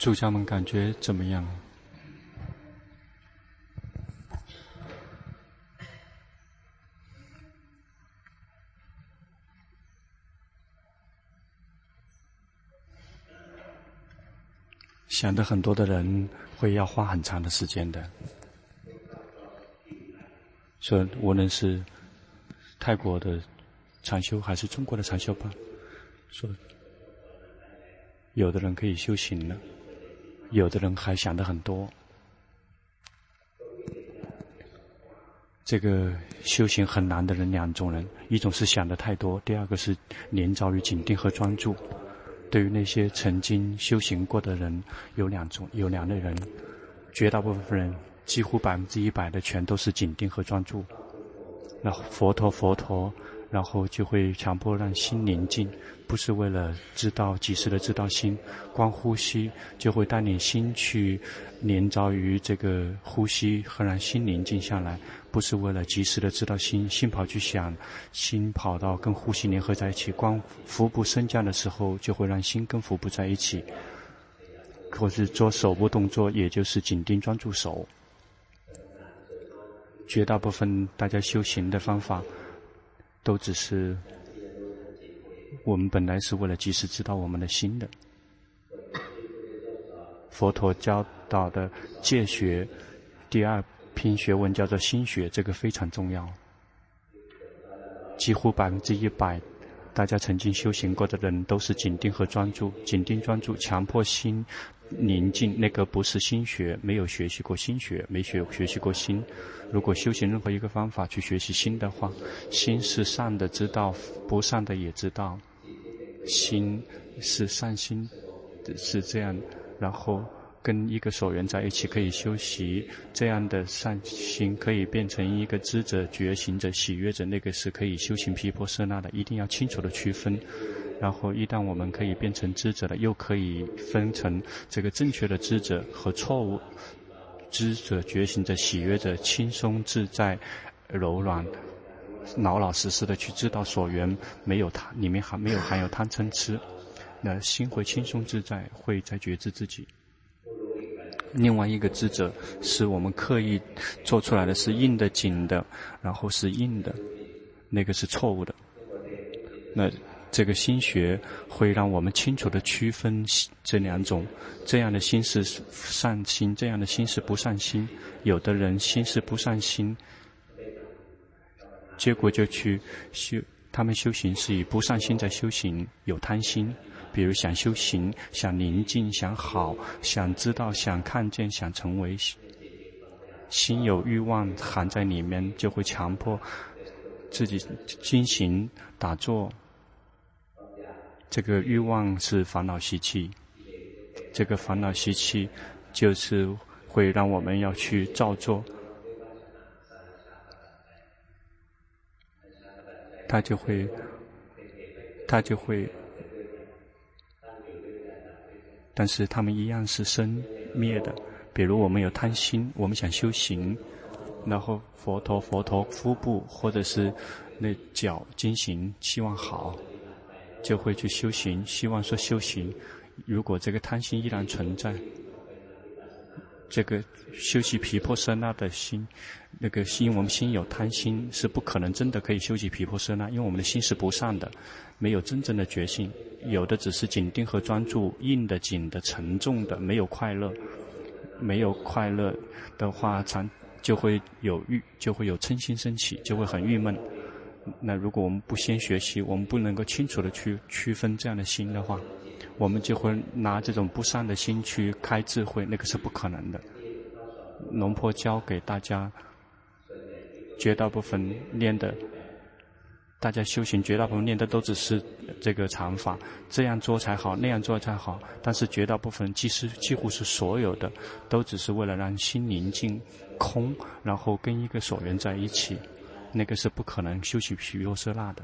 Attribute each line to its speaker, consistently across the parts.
Speaker 1: 住家们感觉怎么样？想的很多的人会要花很长的时间的。说无论是泰国的禅修还是中国的禅修吧，说有的人可以修行了。有的人还想的很多，这个修行很难的人两种人，一种是想的太多，第二个是年早于紧定和专注。对于那些曾经修行过的人，有两种，有两类人，绝大部分人几乎百分之一百的全都是紧定和专注。那佛陀，佛陀。然后就会强迫让心宁静，不是为了知道及时的知道心，光呼吸就会带领心去连着于这个呼吸，和让心宁静下来，不是为了及时的知道心，心跑去想，心跑到跟呼吸联合在一起，光腹部升降的时候就会让心跟腹部在一起，或是做手部动作，也就是紧盯专注手。绝大部分大家修行的方法。都只是，我们本来是为了及时知道我们的心的。佛陀教导的戒学，第二篇学问叫做心学，这个非常重要。几乎百分之一百，大家曾经修行过的人都是紧盯和专注，紧盯专注，强迫心。宁静，那个不是心学，没有学习过心学，没学学习过心。如果修行任何一个方法去学习心的话，心是善的，知道不善的也知道。心是善心，是这样。然后跟一个所缘在一起可以修习，这样的善心可以变成一个知者、觉行者、喜悦者，那个是可以修行毗婆舍那的。一定要清楚的区分。然后，一旦我们可以变成知者了，又可以分成这个正确的知者和错误知者、觉醒者、喜悦者，轻松自在、柔软、老老实实的去知道所缘，没有贪，里面还没有含有贪嗔痴，那心会轻松自在，会在觉知自己。另外一个知者，是我们刻意做出来的是硬的、紧的，然后是硬的，那个是错误的。那。这个心学会让我们清楚地区分这两种，这样的心是善心，这样的心是不善心。有的人心是不善心，结果就去修，他们修行是以不善心在修行，有贪心，比如想修行、想宁静、想好、想知道、想看见、想成为，心有欲望含在里面，就会强迫自己进行打坐。这个欲望是烦恼习气，这个烦恼习气就是会让我们要去造作，它就会，它就会，但是它们一样是生灭的。比如我们有贪心，我们想修行，然后佛陀佛陀腹部或者是那脚经行，希望好。就会去修行，希望说修行。如果这个贪心依然存在，这个修习毗婆舍那的心，那个心，我们心有贪心，是不可能真的可以修习毗婆舍那，因为我们的心是不善的，没有真正的觉性，有的只是紧盯和专注，硬的、紧的、沉重的，没有快乐，没有快乐的话，常就会有郁，就会有嗔心升起，就会很郁闷。那如果我们不先学习，我们不能够清楚的去区分这样的心的话，我们就会拿这种不善的心去开智慧，那个是不可能的。龙婆教给大家，绝大部分念的，大家修行绝大部分念的都只是这个禅法，这样做才好，那样做才好。但是绝大部分，其实几乎是所有的，都只是为了让心宁静、空，然后跟一个所缘在一起。那个是不可能修习毗婆舍那的，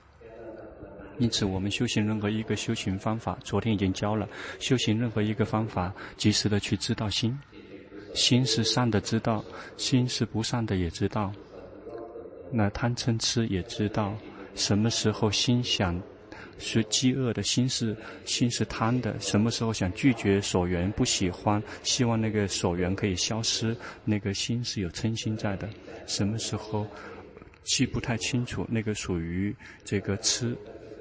Speaker 1: 因此我们修行任何一个修行方法，昨天已经教了，修行任何一个方法，及时的去知道心，心是善的知道，心是不善的也知道，那贪嗔痴也知道，什么时候心想是饥饿的心是心是贪的，什么时候想拒绝所缘，不喜欢，希望那个所缘可以消失，那个心是有嗔心在的。什么时候记不太清楚，那个属于这个痴。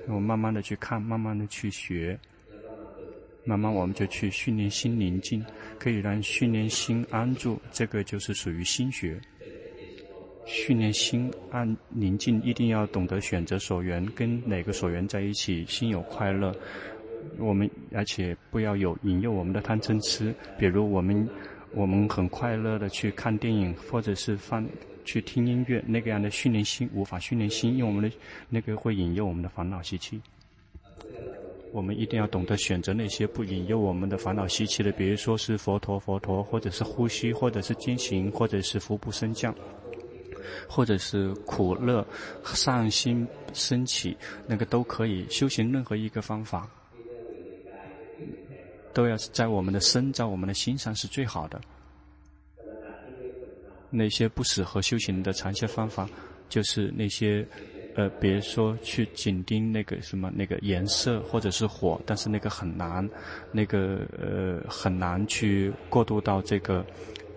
Speaker 1: 我慢慢的去看，慢慢的去学，慢慢我们就去训练心宁静，可以让训练心安住，这个就是属于心学。训练心安宁静，一定要懂得选择所缘，跟哪个所缘在一起，心有快乐。我们而且不要有引诱我们的贪嗔痴，比如我们我们很快乐的去看电影，或者是放去听音乐，那个样的训练心无法训练心，因为我们的那个会引诱我们的烦恼习气。我们一定要懂得选择那些不引诱我们的烦恼习气的，比如说是佛陀佛陀，或者是呼吸，或者是经行，或者是腹部升降。或者是苦乐善心升起，那个都可以修行。任何一个方法，都要在我们的身，在我们的心上是最好的。那些不适合修行的禅修方法，就是那些呃，比如说去紧盯那个什么那个颜色或者是火，但是那个很难，那个呃很难去过渡到这个。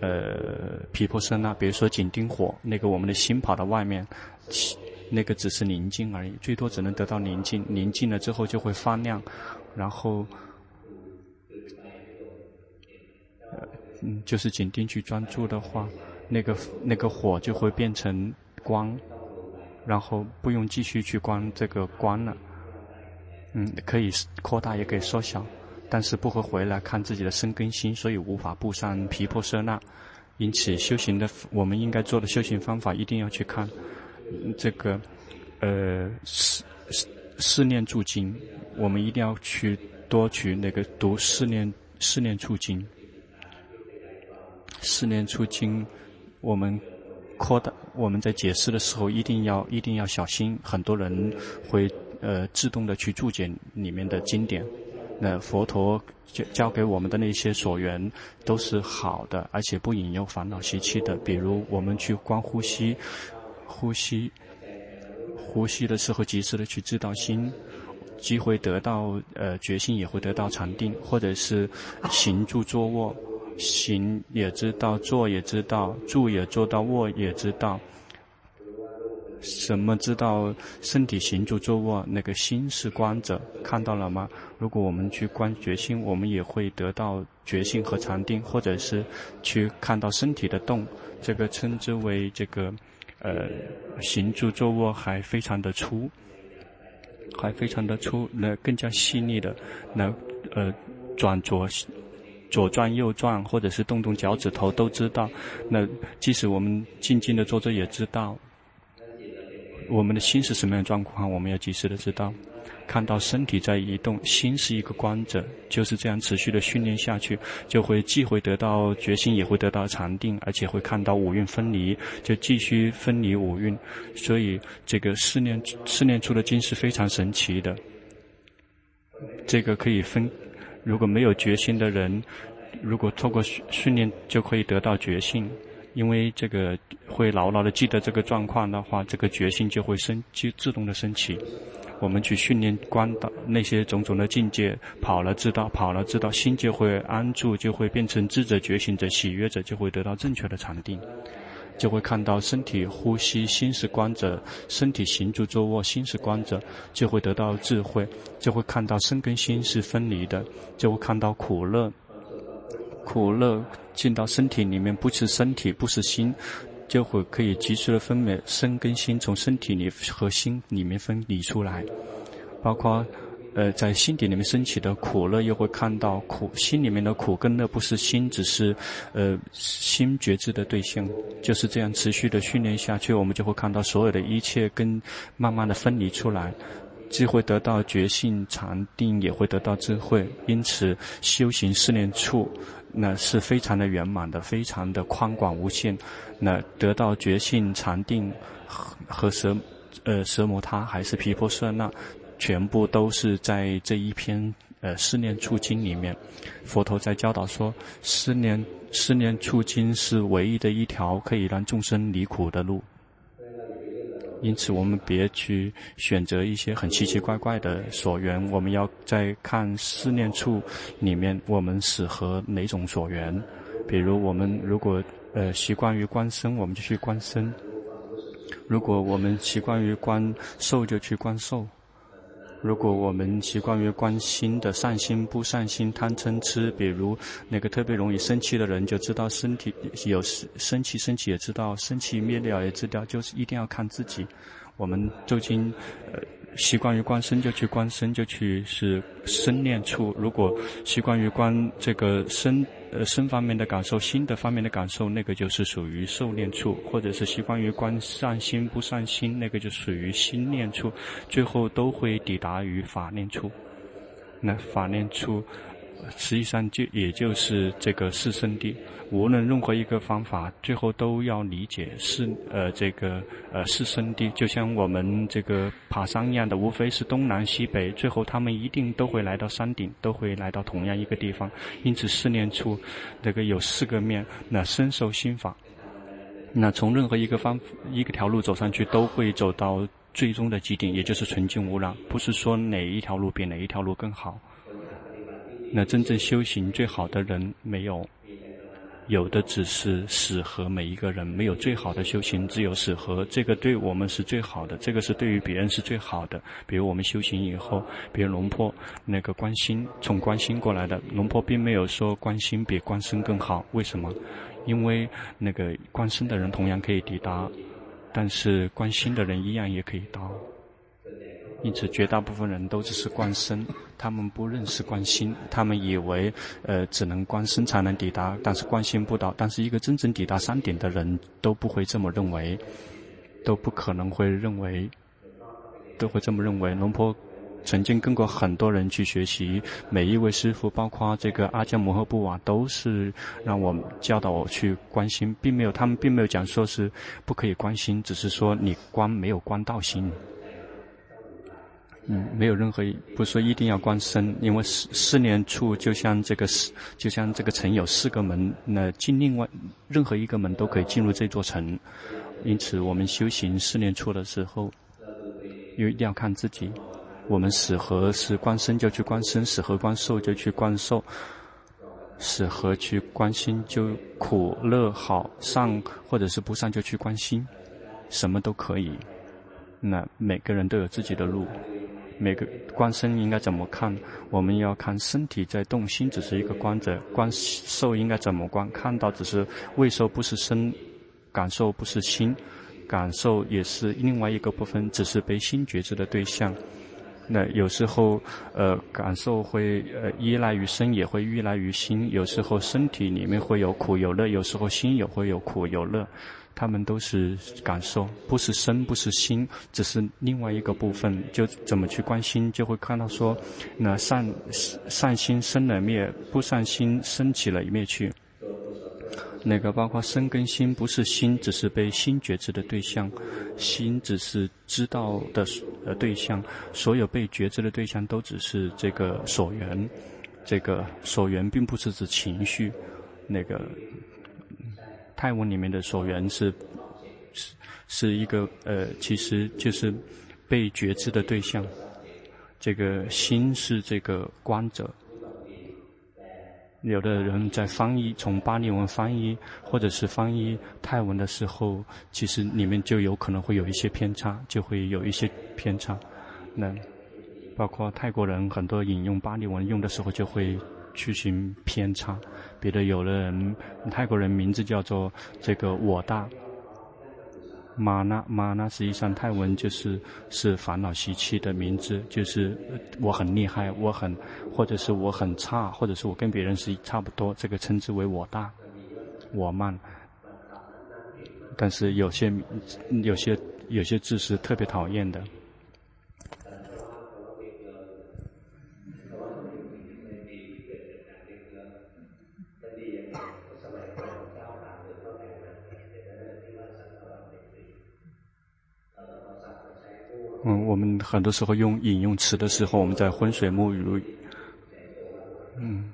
Speaker 1: 呃，皮婆舍那，比如说紧盯火，那个我们的心跑到外面，那个只是宁静而已，最多只能得到宁静。宁静了之后就会发亮，然后，呃，嗯，就是紧盯去专注的话，那个那个火就会变成光，然后不用继续去关这个光了。嗯，可以扩大也可以缩小。但是不会回来看自己的身根心，所以无法布上皮婆舍那。因此，修行的我们应该做的修行方法，一定要去看这个呃四四四念住经。我们一定要去多去那个读四念四念处经。四念处经，我们扩大我们在解释的时候，一定要一定要小心。很多人会呃自动的去注解里面的经典。那佛陀教教给我们的那些所缘都是好的，而且不引诱烦恼习气的。比如我们去观呼吸，呼吸，呼吸的时候及时的去知道心，即会得到呃决心，也会得到禅定，或者是行住坐卧，行也知道，坐也知道，住也做到，卧也知道。什么知道身体行住坐卧，那个心是观者，看到了吗？如果我们去观觉心，我们也会得到觉性和禅定，或者是去看到身体的动，这个称之为这个，呃，行住坐卧还非常的粗，还非常的粗，那更加细腻的，那呃转着左转右转，或者是动动脚趾头都知道。那即使我们静静的坐着也知道。我们的心是什么样的状况？我们要及时的知道，看到身体在移动，心是一个观者，就是这样持续的训练下去，就会既会得到决心，也会得到禅定，而且会看到五蕴分离，就继续分离五蕴。所以这个试念试念出的经是非常神奇的。这个可以分，如果没有决心的人，如果透过训训练就可以得到决心。因为这个会牢牢的记得这个状况的话，这个决心就会升，就自动的升起。我们去训练观到那些种种的境界，跑了知道，跑了知道，心就会安住，就会变成智者、觉醒者、喜悦者，就会得到正确的禅定，就会看到身体呼吸，心是观者；身体行住坐卧，心是观者，就会得到智慧，就会看到身跟心是分离的，就会看到苦乐。苦乐进到身体里面，不是身体，不是心，就会可以及时的分别身跟心从身体里和心里面分离出来，包括呃在心底里面升起的苦乐，又会看到苦心里面的苦跟乐不是心，只是呃心觉知的对象，就是这样持续的训练下去，我们就会看到所有的一切跟慢慢的分离出来。既会得到觉性禅定，也会得到智慧。因此，修行四念处，那是非常的圆满的，非常的宽广无限。那得到觉性禅定和和奢呃奢摩他还是皮婆舍那，全部都是在这一篇呃思念处经里面。佛陀在教导说，思念思念处经是唯一的一条可以让众生离苦的路。因此，我们别去选择一些很奇奇怪怪的所缘。我们要在看思念处里面，我们适合哪种所缘。比如，我们如果呃习惯于观身，我们就去观身；如果我们习惯于观受，就去观受。如果我们习惯于观心的善心、不善心、贪嗔痴，比如那个特别容易生气的人，就知道身体有生气，生气也知道生气灭了也知道，就是一定要看自己。我们究竟呃习惯于观身，就去观身，就去是身念处。如果习惯于观这个身。呃，身方面的感受，心的方面的感受，那个就是属于受念处；或者是习惯于观善心不善心，那个就属于心念处。最后都会抵达于法念处。那法念处，实际上就也就是这个四圣地。无论任何一个方法，最后都要理解是呃这个呃四圣地，就像我们这个爬山一样的，无非是东南西北，最后他们一定都会来到山顶，都会来到同样一个地方。因此四念处这个有四个面，那身受心法，那从任何一个方一个条路走上去，都会走到最终的极点，也就是纯净无染。不是说哪一条路比哪一条路更好。那真正修行最好的人没有。有的只是适合每一个人，没有最好的修行，只有适合这个对我们是最好的，这个是对于别人是最好的。比如我们修行以后，比如龙坡那个关心，从关心过来的，龙坡并没有说关心比观身更好，为什么？因为那个观身的人同样可以抵达，但是观心的人一样也可以到。因此，绝大部分人都只是观身，他们不认识观心，他们以为，呃，只能观身才能抵达，但是观心不到。但是一个真正抵达山顶的人都不会这么认为，都不可能会认为，都会这么认为。龙坡曾经跟过很多人去学习，每一位师傅，包括这个阿姜摩诃布瓦，都是让我教导我去关心，并没有，他们并没有讲说是不可以关心，只是说你观没有观到心。嗯，没有任何，不说一定要观身，因为四四念处就像这个四，就像这个城有四个门，那进另外任何一个门都可以进入这座城，因此我们修行四念处的时候，又一定要看自己，我们适合是观身就去观身，适合观受就去观受，适合去观心就苦乐好善或者是不善就去观心，什么都可以，那每个人都有自己的路。每个观身应该怎么看？我们要看身体在动，心只是一个观者。观受应该怎么观？看到只是未受，不是身；感受不是心，感受也是另外一个部分，只是被心觉知的对象。那有时候，呃，感受会呃依赖于身，也会依赖于心。有时候身体里面会有苦有乐，有时候心也会有苦有乐。他们都是感受，不是身，不是心，只是另外一个部分。就怎么去关心，就会看到说，那善善心生了灭，不善心生起了灭去。那个包括身跟心，不是心，只是被心觉知的对象，心只是知道的呃对象。所有被觉知的对象都只是这个所缘，这个所缘并不是指情绪，那个。泰文里面的所缘是是是一个呃，其实就是被觉知的对象。这个心是这个观者。有的人在翻译从巴利文翻译或者是翻译泰文的时候，其实里面就有可能会有一些偏差，就会有一些偏差。那包括泰国人很多引用巴利文用的时候就会去寻偏差。别的有的人，泰国人名字叫做这个我大，玛那玛那实际上泰文就是是烦恼习气的名字，就是我很厉害，我很或者是我很差，或者是我跟别人是差不多，这个称之为我大，我慢。但是有些有些有些字是特别讨厌的。很多时候用引用词的时候，我们在浑水摸鱼。嗯。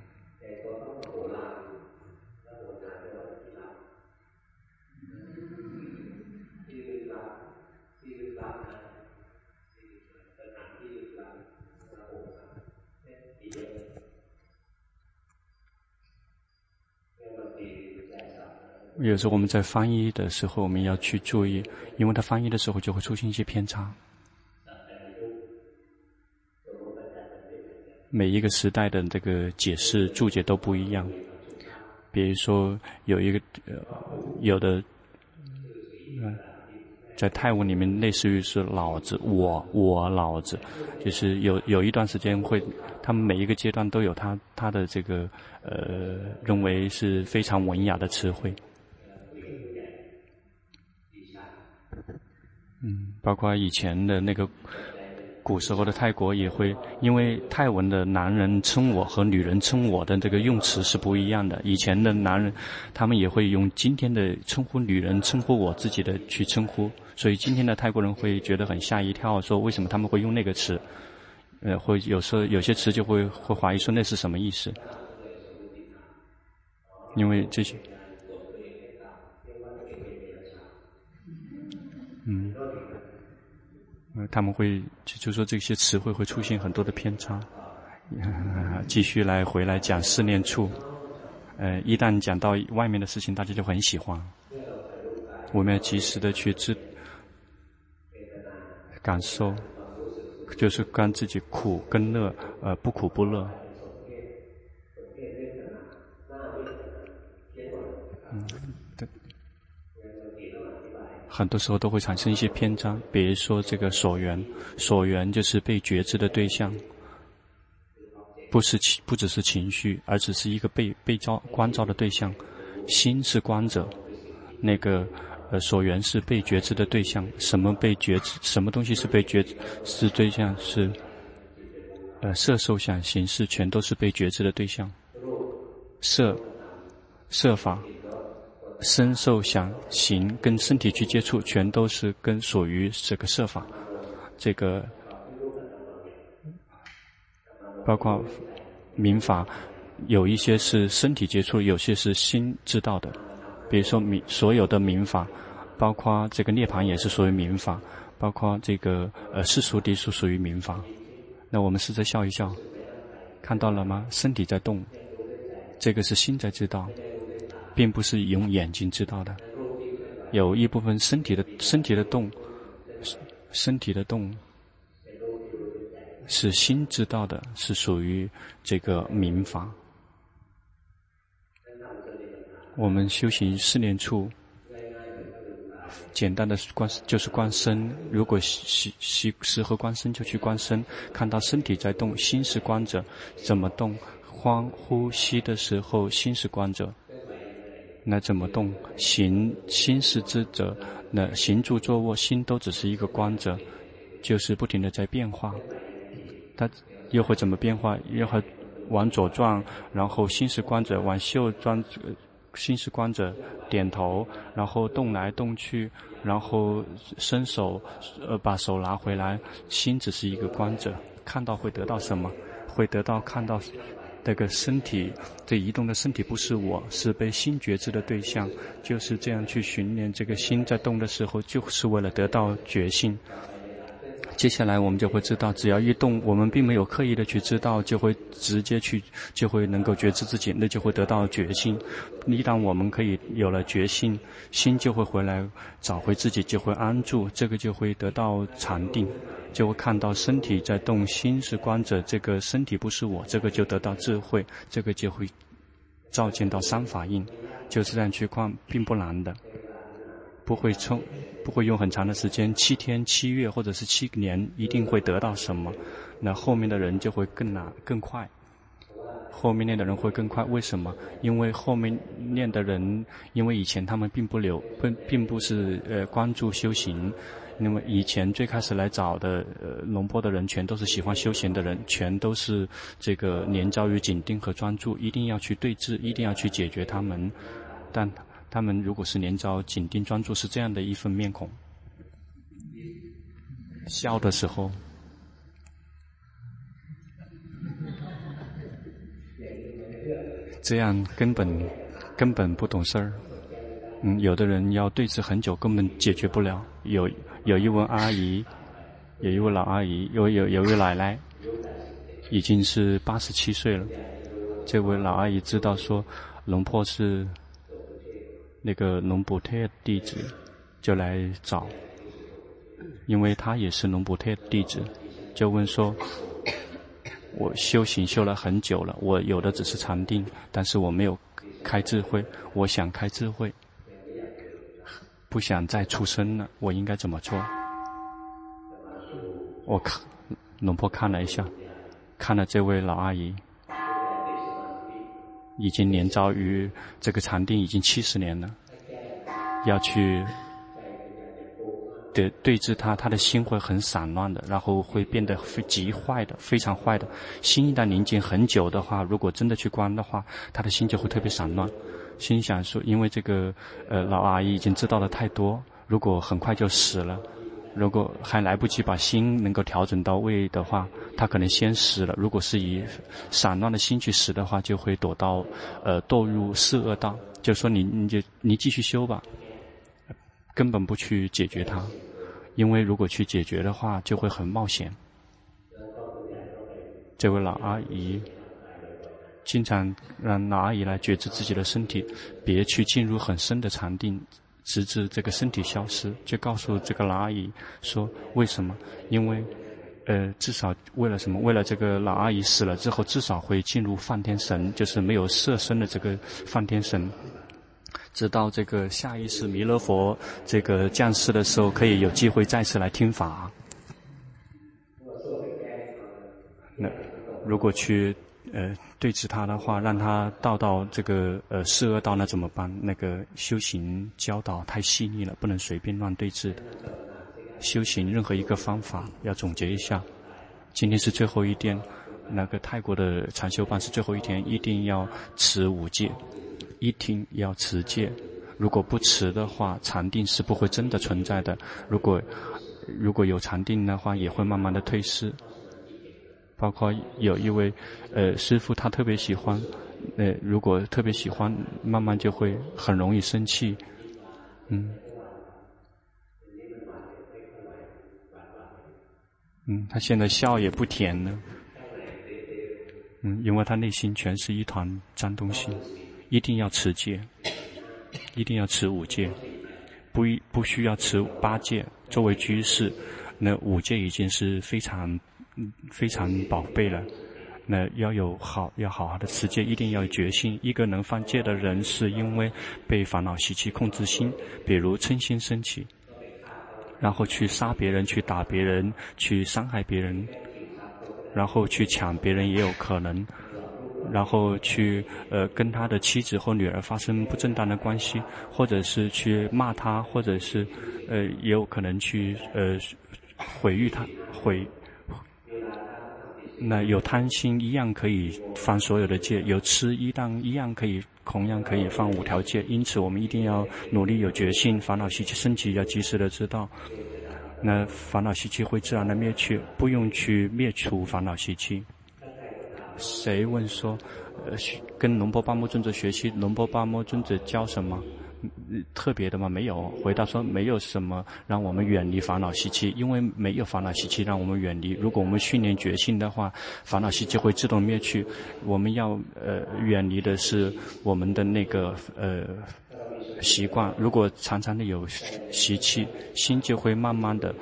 Speaker 1: 有时候我们在翻译的时候，我们要去注意，因为它翻译的时候就会出现一些偏差。每一个时代的这个解释注解都不一样。比如说，有一个呃，有的，嗯，在泰文里面类似于是老子，我我老子，就是有有一段时间会，他们每一个阶段都有他他的这个呃，认为是非常文雅的词汇。嗯，包括以前的那个。古时候的泰国也会，因为泰文的男人称我和女人称我的这个用词是不一样的。以前的男人，他们也会用今天的称呼女人称呼我自己的去称呼，所以今天的泰国人会觉得很吓一跳，说为什么他们会用那个词？呃，会有时候有些词就会会怀疑说那是什么意思？因为这些，他们会就就说这些词汇会出现很多的偏差。继续来回来讲四念处，呃，一旦讲到外面的事情，大家就很喜欢。我们要及时的去知感受，就是看自己苦跟乐，呃，不苦不乐。很多时候都会产生一些偏差，比如说这个所缘，所缘就是被觉知的对象，不是情，不只是情绪，而只是一个被被照观照的对象。心是观者，那个呃所缘是被觉知的对象。什么被觉知？什么东西是被觉知是对象？是呃色受想行识全都是被觉知的对象。色色法。身受想行跟身体去接触，全都是跟属于这个色法，这个包括民法，有一些是身体接触，有些是心知道的。比如说民所有的民法，包括这个涅槃也是属于民法，包括这个呃世俗谛属属于民法。那我们试着笑一笑，看到了吗？身体在动，这个是心在知道。并不是用眼睛知道的，有一部分身体的身体的动，身体的动是心知道的，是属于这个明法。我们修行四念处，简单的观就是观身。如果适适适合观身，就去观身，看到身体在动，心是观者，怎么动？慌呼吸的时候，心是观者。那怎么动？行心是知者，那行住坐卧心都只是一个观者，就是不停的在变化。它又会怎么变化？又会往左转，然后心是观者；往右转，心是观者。点头，然后动来动去，然后伸手，呃，把手拿回来，心只是一个观者。看到会得到什么？会得到看到。这个身体，这移动的身体不是我，是被心觉知的对象。就是这样去训练，这个心在动的时候，就是为了得到觉性。接下来我们就会知道，只要一动，我们并没有刻意的去知道，就会直接去，就会能够觉知自己，那就会得到觉性。一旦我们可以有了觉性，心就会回来找回自己，就会安住，这个就会得到禅定，就会看到身体在动，心是观者，这个身体不是我，这个就得到智慧，这个就会照见到三法印，就是这样去看，并不难的。不会冲，不会用很长的时间，七天、七月或者是七年，一定会得到什么。那后面的人就会更难、更快。后面练的人会更快，为什么？因为后面练的人，因为以前他们并不留，并并不是呃关注修行。那么以前最开始来找的呃龙坡的人，全都是喜欢修行的人，全都是这个年遭于紧盯和专注，一定要去对峙，一定要去解决他们，但。他们如果是连招紧盯专注，是这样的一份面孔，笑的时候，这样根本根本不懂事儿。嗯，有的人要对峙很久，根本解决不了。有有一位阿姨，有一位老阿姨，有有有一位奶奶，已经是八十七岁了。这位老阿姨知道说，龙婆是。那个龙布特弟子就来找，因为他也是龙布特弟子，就问说：“我修行修了很久了，我有的只是禅定，但是我没有开智慧，我想开智慧，不想再出生了，我应该怎么做？”我看龙婆看了一下，看了这位老阿姨。已经年遭于这个禅定已经七十年了，要去对对峙他，他的心会很散乱的，然后会变得极坏的，非常坏的。心一旦宁静很久的话，如果真的去观的话，他的心就会特别散乱。心想说，因为这个呃老阿姨已经知道的太多，如果很快就死了。如果还来不及把心能够调整到位的话，他可能先死了。如果是以散乱的心去死的话，就会躲到，呃，堕入四恶道。就说你，你就你继续修吧，根本不去解决它，因为如果去解决的话，就会很冒险。这位老阿姨经常让老阿姨来觉知自己的身体，别去进入很深的禅定。直至这个身体消失，就告诉这个老阿姨说：“为什么？因为，呃，至少为了什么？为了这个老阿姨死了之后，至少会进入梵天神，就是没有色身的这个梵天神，直到这个下一世弥勒佛这个降世的时候，可以有机会再次来听法。那如果去。”呃，对治他的话，让他到到这个呃四恶道，那怎么办？那个修行教导太细腻了，不能随便乱对治的。修行任何一个方法，要总结一下。今天是最后一天，那个泰国的禅修班是最后一天，一定要持五戒，一定要持戒。如果不持的话，禅定是不会真的存在的。如果如果有禅定的话，也会慢慢的退失。包括有一位，呃，师傅，他特别喜欢，呃，如果特别喜欢，慢慢就会很容易生气，嗯，嗯，他现在笑也不甜了，嗯，因为他内心全是一团脏东西，一定要持戒，一定要持五戒，不一不需要持八戒，作为居士，那五戒已经是非常。非常宝贝了。那要有好，要好好的持戒，一定要有决心。一个能犯戒的人，是因为被烦恼习气控制心，比如嗔心升起，然后去杀别人，去打别人，去伤害别人，然后去抢别人也有可能，然后去呃跟他的妻子或女儿发生不正当的关系，或者是去骂他，或者是呃也有可能去呃毁誉他毁。那有贪心一样可以犯所有的戒，有痴一样一样可以同样可以犯五条戒。因此，我们一定要努力有决心，烦恼习气升起要及时的知道。那烦恼习气会自然的灭去，不用去灭除烦恼习气。谁问说，呃，跟龙波巴木尊者学习，龙波巴木尊者教什么？特别的吗？没有。回答说，没有什么让我们远离烦恼习气，因为没有烦恼习气让我们远离。如果我们训练决心的话，烦恼习气会自动灭去。我们要呃远离的是我们的那个呃习惯。如果常常的有习气，心就会慢慢的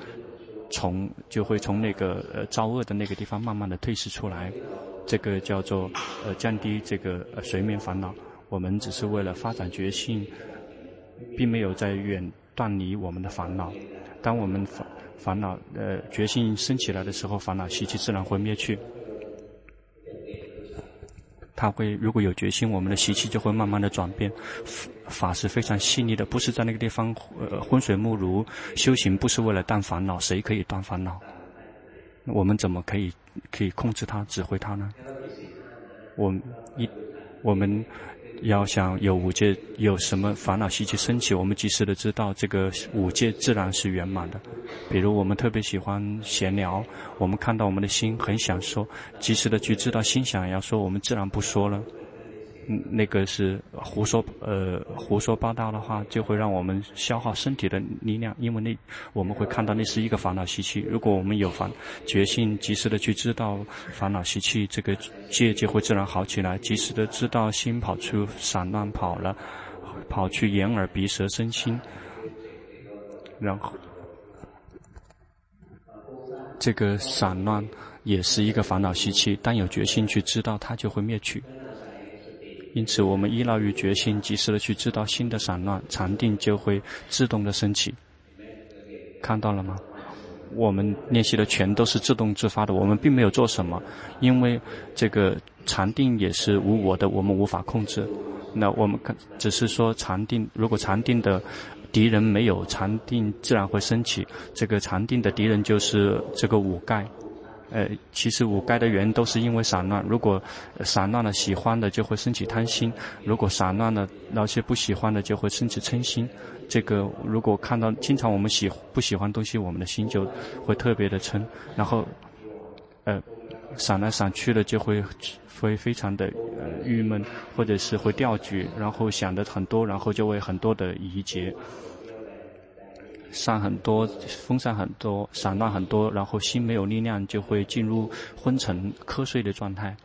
Speaker 1: 从就会从那个呃造恶的那个地方慢慢的退失出来。这个叫做呃降低这个呃随眠烦恼。我们只是为了发展觉性。并没有在远断离我们的烦恼。当我们烦烦恼呃决心升起来的时候，烦恼习气自然会灭去。他会如果有决心，我们的习气就会慢慢的转变。法是非常细腻的，不是在那个地方呃浑水摸鱼。修行不是为了断烦恼，谁可以断烦恼？我们怎么可以可以控制它、指挥它呢？我一我们。要想有五戒，有什么烦恼习气升起，我们及时的知道这个五戒自然是圆满的。比如我们特别喜欢闲聊，我们看到我们的心很想说，及时的去知道心想要说，我们自然不说了。嗯，那个是胡说，呃，胡说八道的话，就会让我们消耗身体的力量，因为那我们会看到那是一个烦恼习气。如果我们有烦决心，及时的去知道烦恼习气，这个戒就会自然好起来。及时的知道心跑出散乱跑了，跑去眼耳鼻舌身心，然后这个散乱也是一个烦恼习气，当有决心去知道它，就会灭去。因此，我们依赖于决心，及时的去知道心的散乱，禅定就会自动的升起。看到了吗？我们练习的全都是自动自发的，我们并没有做什么，因为这个禅定也是无我的，我们无法控制。那我们看，只是说禅定，如果禅定的敌人没有禅定，自然会升起。这个禅定的敌人就是这个五盖。呃，其实五盖的原因都是因为散乱。如果散乱了，喜欢的就会升起贪心；如果散乱了，那些不喜欢的就会升起嗔心。这个如果看到经常我们喜不喜欢东西，我们的心就会特别的嗔，然后呃散来散去的就会会非常的呃郁闷，或者是会掉举，然后想的很多，然后就会很多的疑结，散很多，风散很多，散乱很多，然后心没有力量，就会进入昏沉瞌睡的状态，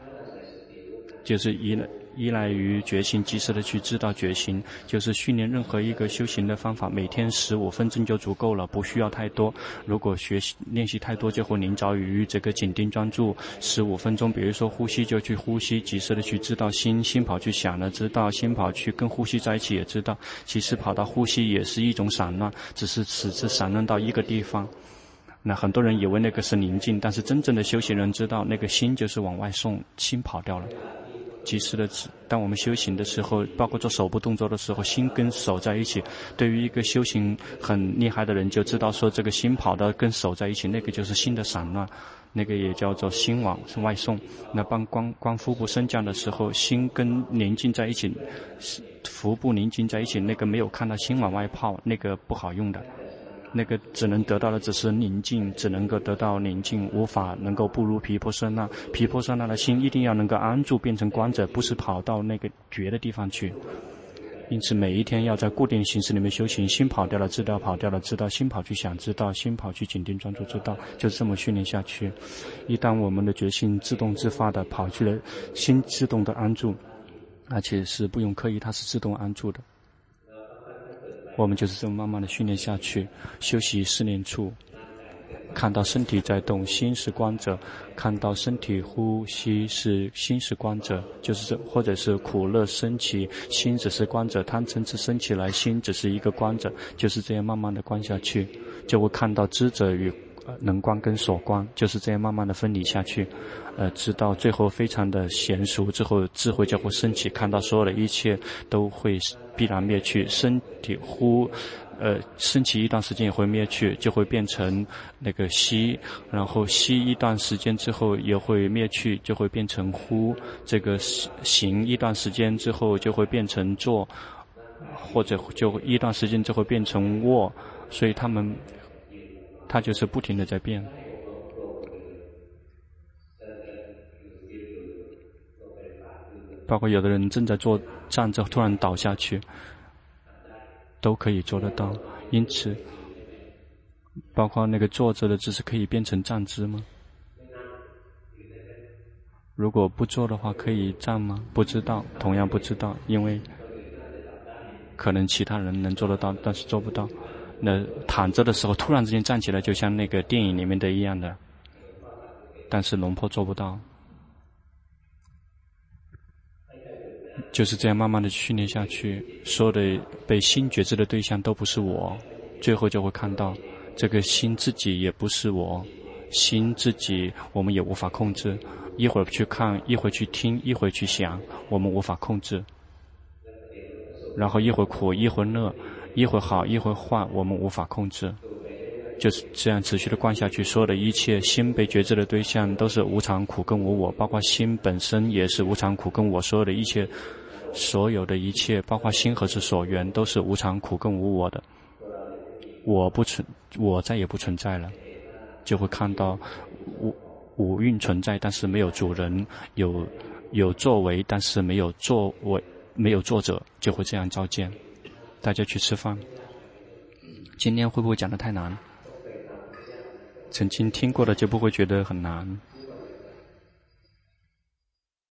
Speaker 1: 就是一类。依赖于决心，及时的去知道决心，就是训练任何一个修行的方法。每天十五分钟就足够了，不需要太多。如果学习练习太多，就会临着于这个紧盯专注十五分钟。比如说呼吸，就去呼吸，及时的去知道心，心跑去想了，知道心跑去跟呼吸在一起，也知道其实跑到呼吸也是一种散乱，只是此次散乱到一个地方。那很多人以为那个是宁静，但是真正的修行人知道，那个心就是往外送，心跑掉了。及时的，当我们修行的时候，包括做手部动作的时候，心跟手在一起。对于一个修行很厉害的人，就知道说这个心跑到跟手在一起，那个就是心的散乱，那个也叫做心往外送。那帮光光腹部升降的时候，心跟宁静在一起，腹部宁静在一起，那个没有看到心往外跑，那个不好用的。那个只能得到的只是宁静，只能够得到宁静，无法能够步入毗婆舍那。毗婆舍那的心一定要能够安住，变成观者，不是跑到那个绝的地方去。因此，每一天要在固定形式里面修行，心跑掉了，知道跑掉了，知道心跑去想，知道心跑去紧盯专注，知道就这么训练下去。一旦我们的决心自动自发的跑去了，心自动的安住，而且是不用刻意，它是自动安住的。我们就是这么慢慢的训练下去，休息四念处，看到身体在动，心是观者；看到身体呼吸是心是观者，就是这，或者是苦乐升起，心只是观者；贪嗔痴升起来，心只是一个观者，就是这样慢慢的观下去，就会看到知者与能观跟所观，就是这样慢慢的分离下去，呃，直到最后非常的娴熟之后，智慧就会升起，看到所有的一切都会。必然灭去，身体呼，呃，升起一段时间也会灭去，就会变成那个吸，然后吸一段时间之后也会灭去，就会变成呼。这个行一段时间之后就会变成坐，或者就一段时间就会变成卧，所以他们，他就是不停的在变。包括有的人正在坐站着，突然倒下去，都可以做得到。因此，包括那个坐着的姿势可以变成站姿吗？如果不做的话，可以站吗？不知道，同样不知道，因为可能其他人能做得到，但是做不到。那躺着的时候突然之间站起来，就像那个电影里面的一样的，但是龙婆做不到。就是这样慢慢的训练下去，所有的被心觉知的对象都不是我，最后就会看到这个心自己也不是我，心自己我们也无法控制，一会儿去看，一会儿去听，一会儿去想，我们无法控制。然后一会儿苦，一会儿乐，一会好，一会坏，我们无法控制。就是这样持续的观下去，所有的一切心被觉知的对象都是无常、苦跟无我，包括心本身也是无常、苦跟我，所有的一切，所有的一切，包括心何之所缘，都是无常、苦跟无我的。我不存，我再也不存在了，就会看到五五蕴存在，但是没有主人，有有作为，但是没有作为，没有作者，就会这样照见。大家去吃饭。今天会不会讲的太难？曾经听过的就不会觉得很难。